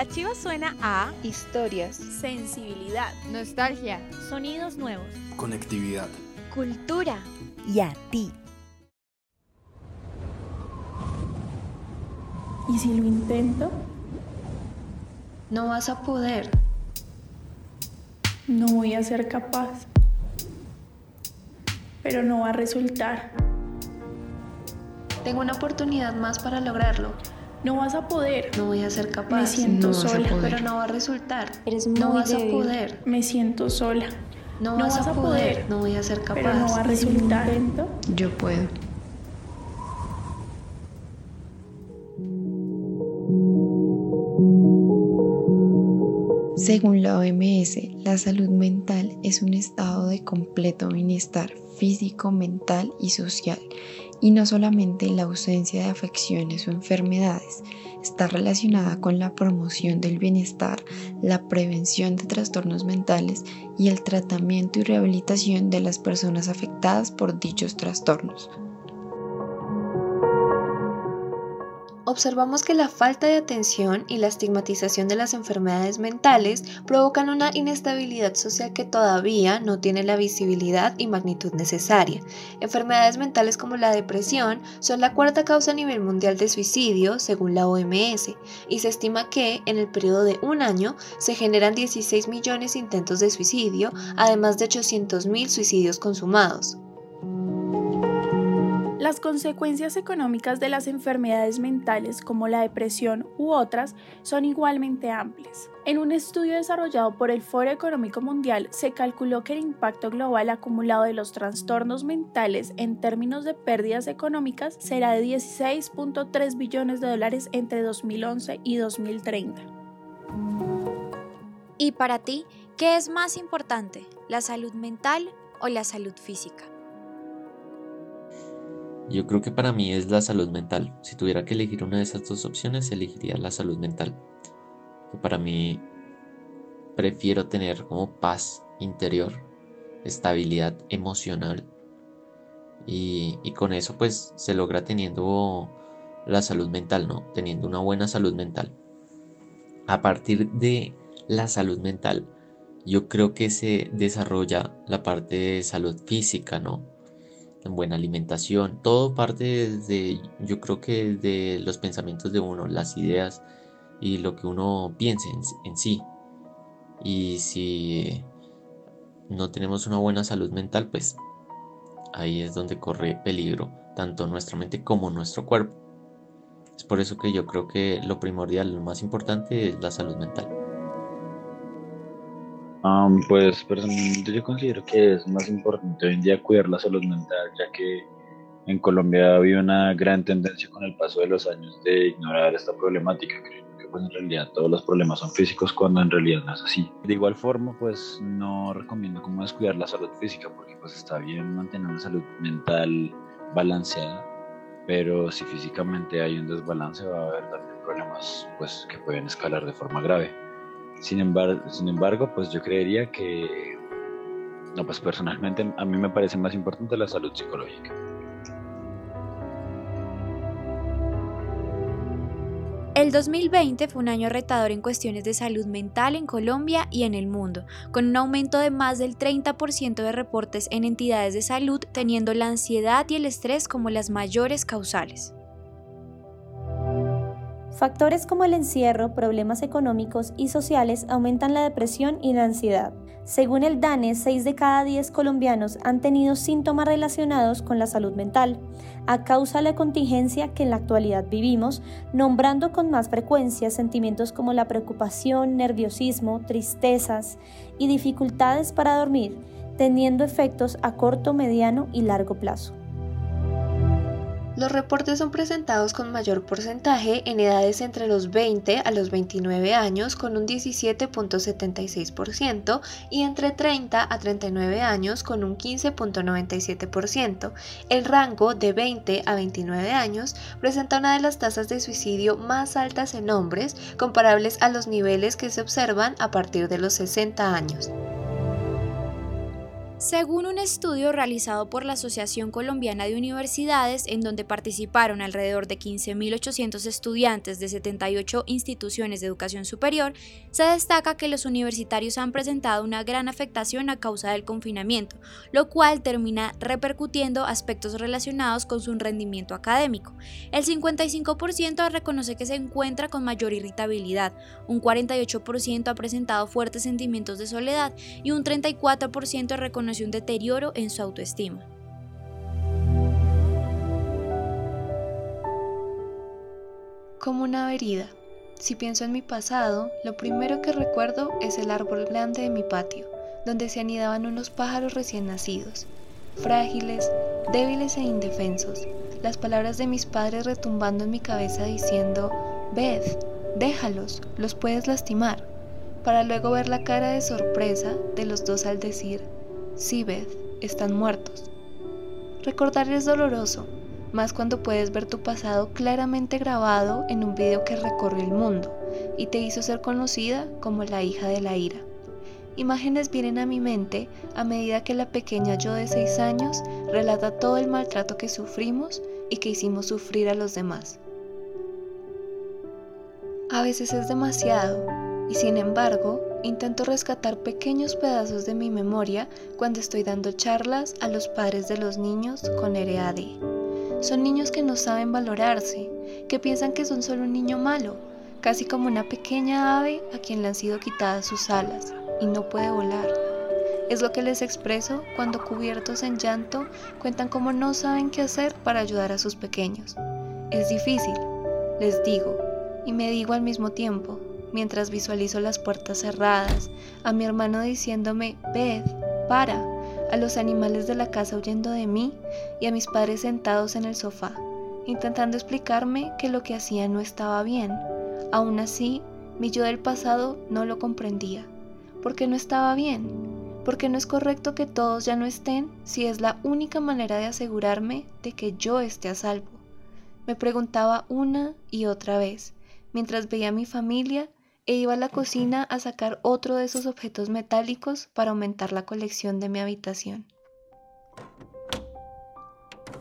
La chiva suena a historias, sensibilidad, nostalgia, sonidos nuevos, conectividad, cultura y a ti. ¿Y si lo intento? No vas a poder. No voy a ser capaz. Pero no va a resultar. Tengo una oportunidad más para lograrlo. No vas a poder. No voy a ser capaz. Me siento no sola. Pero no va a resultar. Eres muy no vas débil. a poder. Me siento sola. No, No vas, vas a poder. poder. No voy a ser capaz. Pero no va a ¿Y si lo resultar. Yo puedo. Según la OMS, la salud mental es un estado de completo bienestar físico, mental y social, y no solamente la ausencia de afecciones o enfermedades, está relacionada con la promoción del bienestar, la prevención de trastornos mentales y el tratamiento y rehabilitación de las personas afectadas por dichos trastornos. Observamos que la falta de atención y la estigmatización de las enfermedades mentales provocan una inestabilidad social que todavía no tiene la visibilidad y magnitud necesaria. Enfermedades mentales como la depresión son la cuarta causa a nivel mundial de suicidio, según la OMS, y se estima que en el periodo de un año se generan 16 millones de intentos de suicidio, además de 800.000 suicidios consumados. Las consecuencias económicas de las enfermedades mentales como la depresión u otras son igualmente amplias. En un estudio desarrollado por el Foro Económico Mundial se calculó que el impacto global acumulado de los trastornos mentales en términos de pérdidas económicas será de 16.3 billones de dólares entre 2011 y 2030. Y para ti, ¿qué es más importante, la salud mental o la salud física? Yo creo que para mí es la salud mental. Si tuviera que elegir una de esas dos opciones, elegiría la salud mental. Que para mí prefiero tener como paz interior, estabilidad emocional. Y, y con eso pues se logra teniendo la salud mental, ¿no? Teniendo una buena salud mental. A partir de la salud mental, yo creo que se desarrolla la parte de salud física, ¿no? En buena alimentación, todo parte desde, yo creo que de los pensamientos de uno, las ideas y lo que uno piense en, en, sí. Y si no tenemos una buena salud mental, pues ahí es donde corre peligro tanto nuestra mente como nuestro cuerpo. Es por eso que yo creo que lo primordial, lo más importante es la salud mental. Um, pues personalmente yo considero que es más importante hoy en día cuidar la salud mental, ya que en Colombia ha habido una gran tendencia con el paso de los años de ignorar esta problemática, creyendo que pues en realidad todos los problemas son físicos cuando en realidad no es así. De igual forma pues no recomiendo como descuidar la salud física porque pues está bien mantener una salud mental balanceada, pero si físicamente hay un desbalance va a haber también problemas pues que pueden escalar de forma grave. Sin embargo, sin embargo, pues yo creería que, no, pues personalmente a mí me parece más importante la salud psicológica. El 2020 fue un año retador en cuestiones de salud mental en Colombia y en el mundo, con un aumento de más del 30% de reportes en entidades de salud, teniendo la ansiedad y el estrés como las mayores causales. Factores como el encierro, problemas económicos y sociales aumentan la depresión y la ansiedad. Según el DANE, 6 de cada 10 colombianos han tenido síntomas relacionados con la salud mental, a causa de la contingencia que en la actualidad vivimos, nombrando con más frecuencia sentimientos como la preocupación, nerviosismo, tristezas y dificultades para dormir, teniendo efectos a corto, mediano y largo plazo. Los reportes son presentados con mayor porcentaje en edades entre los 20 a los 29 años con un 17.76% y entre 30 a 39 años con un 15.97%. El rango de 20 a 29 años presenta una de las tasas de suicidio más altas en hombres comparables a los niveles que se observan a partir de los 60 años. Según un estudio realizado por la Asociación Colombiana de Universidades, en donde participaron alrededor de 15.800 estudiantes de 78 instituciones de educación superior, se destaca que los universitarios han presentado una gran afectación a causa del confinamiento, lo cual termina repercutiendo aspectos relacionados con su rendimiento académico. El 55% reconoce que se encuentra con mayor irritabilidad, un 48% ha presentado fuertes sentimientos de soledad y un 34% reconoce un deterioro en su autoestima. Como una herida. Si pienso en mi pasado, lo primero que recuerdo es el árbol grande de mi patio, donde se anidaban unos pájaros recién nacidos, frágiles, débiles e indefensos, las palabras de mis padres retumbando en mi cabeza diciendo, Beth, déjalos, los puedes lastimar, para luego ver la cara de sorpresa de los dos al decir, Sí, Beth, están muertos. Recordar es doloroso, más cuando puedes ver tu pasado claramente grabado en un video que recorrió el mundo y te hizo ser conocida como la hija de la ira. Imágenes vienen a mi mente a medida que la pequeña yo de 6 años relata todo el maltrato que sufrimos y que hicimos sufrir a los demás. A veces es demasiado y sin embargo intento rescatar pequeños pedazos de mi memoria cuando estoy dando charlas a los padres de los niños con RAD. Son niños que no saben valorarse, que piensan que son solo un niño malo, casi como una pequeña ave a quien le han sido quitadas sus alas y no puede volar. Es lo que les expreso cuando cubiertos en llanto cuentan cómo no saben qué hacer para ayudar a sus pequeños. Es difícil, les digo, y me digo al mismo tiempo, mientras visualizo las puertas cerradas, a mi hermano diciéndome, Beth, para, a los animales de la casa huyendo de mí y a mis padres sentados en el sofá, intentando explicarme que lo que hacía no estaba bien. Aún así, mi yo del pasado no lo comprendía, porque no estaba bien, porque no es correcto que todos ya no estén si es la única manera de asegurarme de que yo esté a salvo. Me preguntaba una y otra vez, mientras veía a mi familia e iba a la cocina a sacar otro de esos objetos metálicos para aumentar la colección de mi habitación.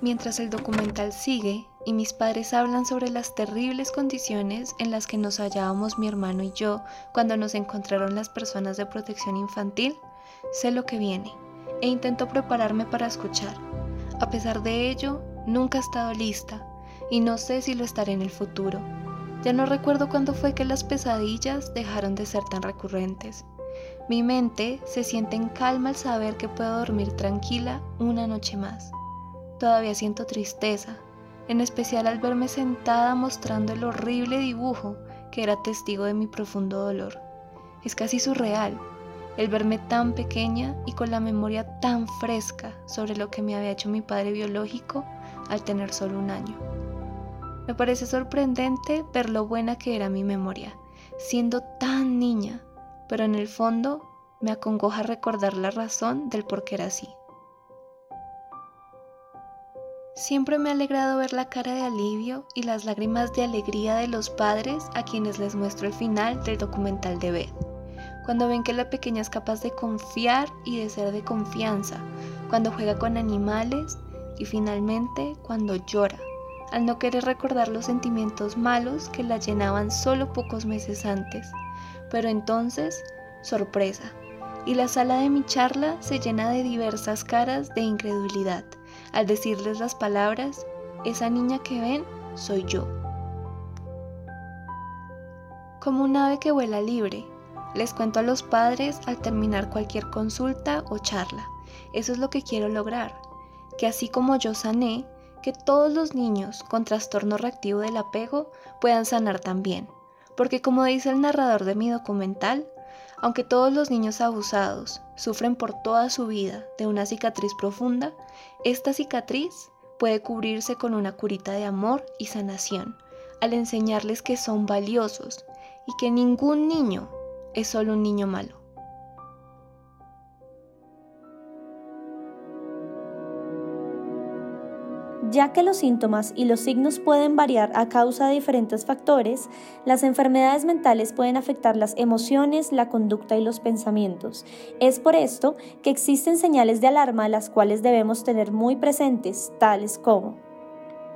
Mientras el documental sigue y mis padres hablan sobre las terribles condiciones en las que nos hallábamos mi hermano y yo cuando nos encontraron las personas de protección infantil, sé lo que viene e intento prepararme para escuchar. A pesar de ello, nunca he estado lista y no sé si lo estaré en el futuro. Ya no recuerdo cuándo fue que las pesadillas dejaron de ser tan recurrentes. Mi mente se siente en calma al saber que puedo dormir tranquila una noche más. Todavía siento tristeza, en especial al verme sentada mostrando el horrible dibujo que era testigo de mi profundo dolor. Es casi surreal el verme tan pequeña y con la memoria tan fresca sobre lo que me había hecho mi padre biológico al tener solo un año. Me parece sorprendente ver lo buena que era mi memoria, siendo tan niña, pero en el fondo me acongoja recordar la razón del por qué era así. Siempre me ha alegrado ver la cara de alivio y las lágrimas de alegría de los padres a quienes les muestro el final del documental de Beth. Cuando ven que la pequeña es capaz de confiar y de ser de confianza, cuando juega con animales y finalmente cuando llora al no querer recordar los sentimientos malos que la llenaban solo pocos meses antes. Pero entonces, sorpresa, y la sala de mi charla se llena de diversas caras de incredulidad al decirles las palabras, esa niña que ven soy yo. Como un ave que vuela libre, les cuento a los padres al terminar cualquier consulta o charla. Eso es lo que quiero lograr, que así como yo sané, que todos los niños con trastorno reactivo del apego puedan sanar también. Porque como dice el narrador de mi documental, aunque todos los niños abusados sufren por toda su vida de una cicatriz profunda, esta cicatriz puede cubrirse con una curita de amor y sanación, al enseñarles que son valiosos y que ningún niño es solo un niño malo. Ya que los síntomas y los signos pueden variar a causa de diferentes factores, las enfermedades mentales pueden afectar las emociones, la conducta y los pensamientos. Es por esto que existen señales de alarma las cuales debemos tener muy presentes, tales como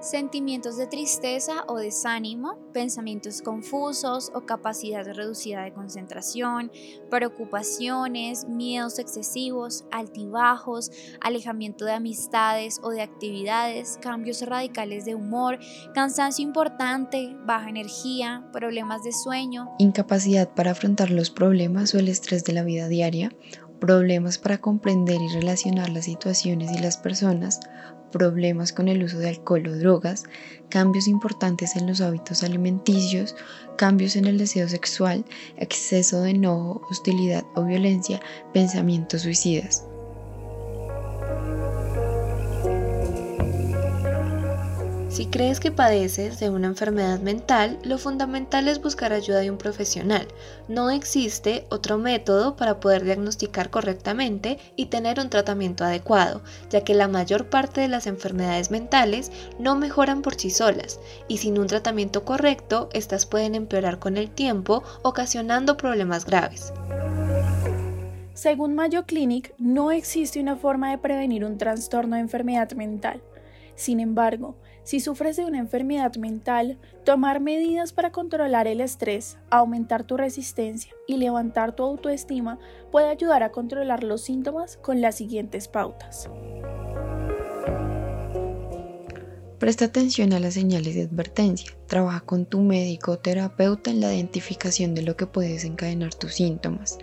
sentimientos de tristeza o desánimo, pensamientos confusos o capacidad reducida de concentración, preocupaciones, miedos excesivos, altibajos, alejamiento de amistades o de actividades, cambios radicales de humor, cansancio importante, baja energía, problemas de sueño, incapacidad para afrontar los problemas o el estrés de la vida diaria, problemas para comprender y relacionar las situaciones y las personas, problemas con el uso de alcohol o drogas, cambios importantes en los hábitos alimenticios, cambios en el deseo sexual, exceso de enojo, hostilidad o violencia, pensamientos suicidas. Si crees que padeces de una enfermedad mental, lo fundamental es buscar ayuda de un profesional. No existe otro método para poder diagnosticar correctamente y tener un tratamiento adecuado, ya que la mayor parte de las enfermedades mentales no mejoran por sí solas y sin un tratamiento correcto, estas pueden empeorar con el tiempo, ocasionando problemas graves. Según Mayo Clinic, no existe una forma de prevenir un trastorno de enfermedad mental. Sin embargo, si sufres de una enfermedad mental, tomar medidas para controlar el estrés, aumentar tu resistencia y levantar tu autoestima puede ayudar a controlar los síntomas con las siguientes pautas. Presta atención a las señales de advertencia. Trabaja con tu médico o terapeuta en la identificación de lo que puede desencadenar tus síntomas.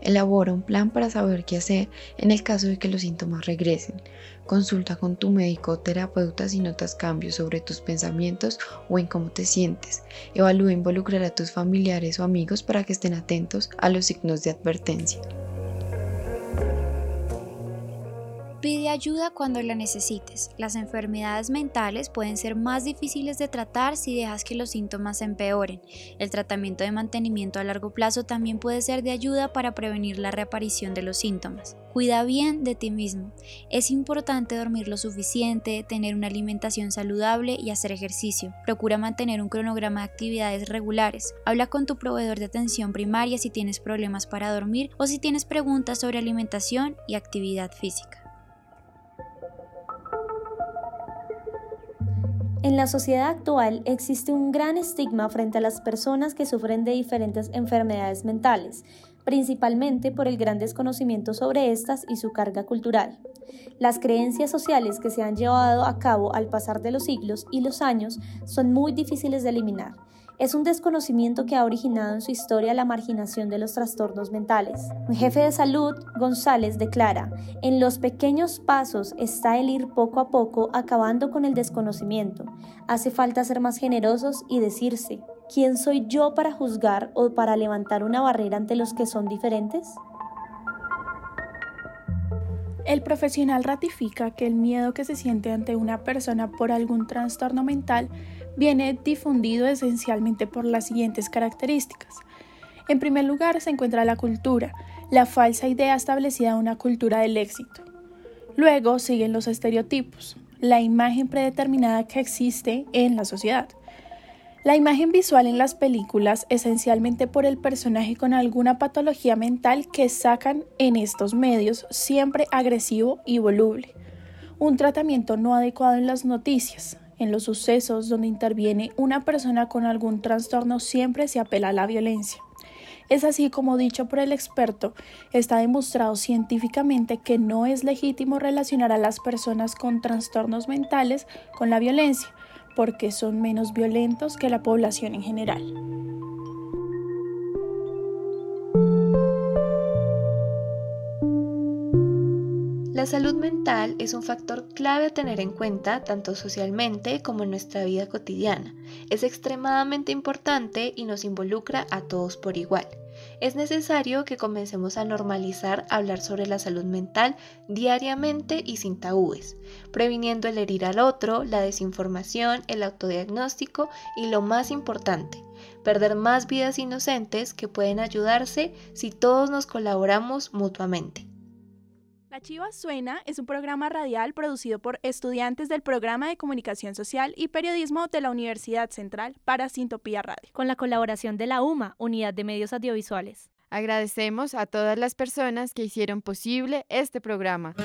Elabora un plan para saber qué hacer en el caso de que los síntomas regresen. Consulta con tu médico o terapeuta si notas cambios sobre tus pensamientos o en cómo te sientes. Evalúa involucrar a tus familiares o amigos para que estén atentos a los signos de advertencia. Pide ayuda cuando la necesites. Las enfermedades mentales pueden ser más difíciles de tratar si dejas que los síntomas empeoren. El tratamiento de mantenimiento a largo plazo también puede ser de ayuda para prevenir la reaparición de los síntomas. Cuida bien de ti mismo. Es importante dormir lo suficiente, tener una alimentación saludable y hacer ejercicio. Procura mantener un cronograma de actividades regulares. Habla con tu proveedor de atención primaria si tienes problemas para dormir o si tienes preguntas sobre alimentación y actividad física. En la sociedad actual existe un gran estigma frente a las personas que sufren de diferentes enfermedades mentales, principalmente por el gran desconocimiento sobre estas y su carga cultural. Las creencias sociales que se han llevado a cabo al pasar de los siglos y los años son muy difíciles de eliminar es un desconocimiento que ha originado en su historia la marginación de los trastornos mentales. Un jefe de salud, González, declara, en los pequeños pasos está el ir poco a poco acabando con el desconocimiento. Hace falta ser más generosos y decirse, ¿quién soy yo para juzgar o para levantar una barrera ante los que son diferentes? El profesional ratifica que el miedo que se siente ante una persona por algún trastorno mental viene difundido esencialmente por las siguientes características. En primer lugar se encuentra la cultura, la falsa idea establecida de una cultura del éxito. Luego siguen los estereotipos, la imagen predeterminada que existe en la sociedad. La imagen visual en las películas esencialmente por el personaje con alguna patología mental que sacan en estos medios siempre agresivo y voluble. Un tratamiento no adecuado en las noticias, en los sucesos donde interviene una persona con algún trastorno siempre se apela a la violencia. Es así como dicho por el experto, está demostrado científicamente que no es legítimo relacionar a las personas con trastornos mentales con la violencia, porque son menos violentos que la población en general. La salud mental es un factor clave a tener en cuenta tanto socialmente como en nuestra vida cotidiana. Es extremadamente importante y nos involucra a todos por igual. Es necesario que comencemos a normalizar hablar sobre la salud mental diariamente y sin tabúes, previniendo el herir al otro, la desinformación, el autodiagnóstico y lo más importante, perder más vidas inocentes que pueden ayudarse si todos nos colaboramos mutuamente. La Chiva Suena es un programa radial producido por estudiantes del programa de Comunicación Social y Periodismo de la Universidad Central para Sintopía Radio. Con la colaboración de la UMA, Unidad de Medios Audiovisuales. Agradecemos a todas las personas que hicieron posible este programa.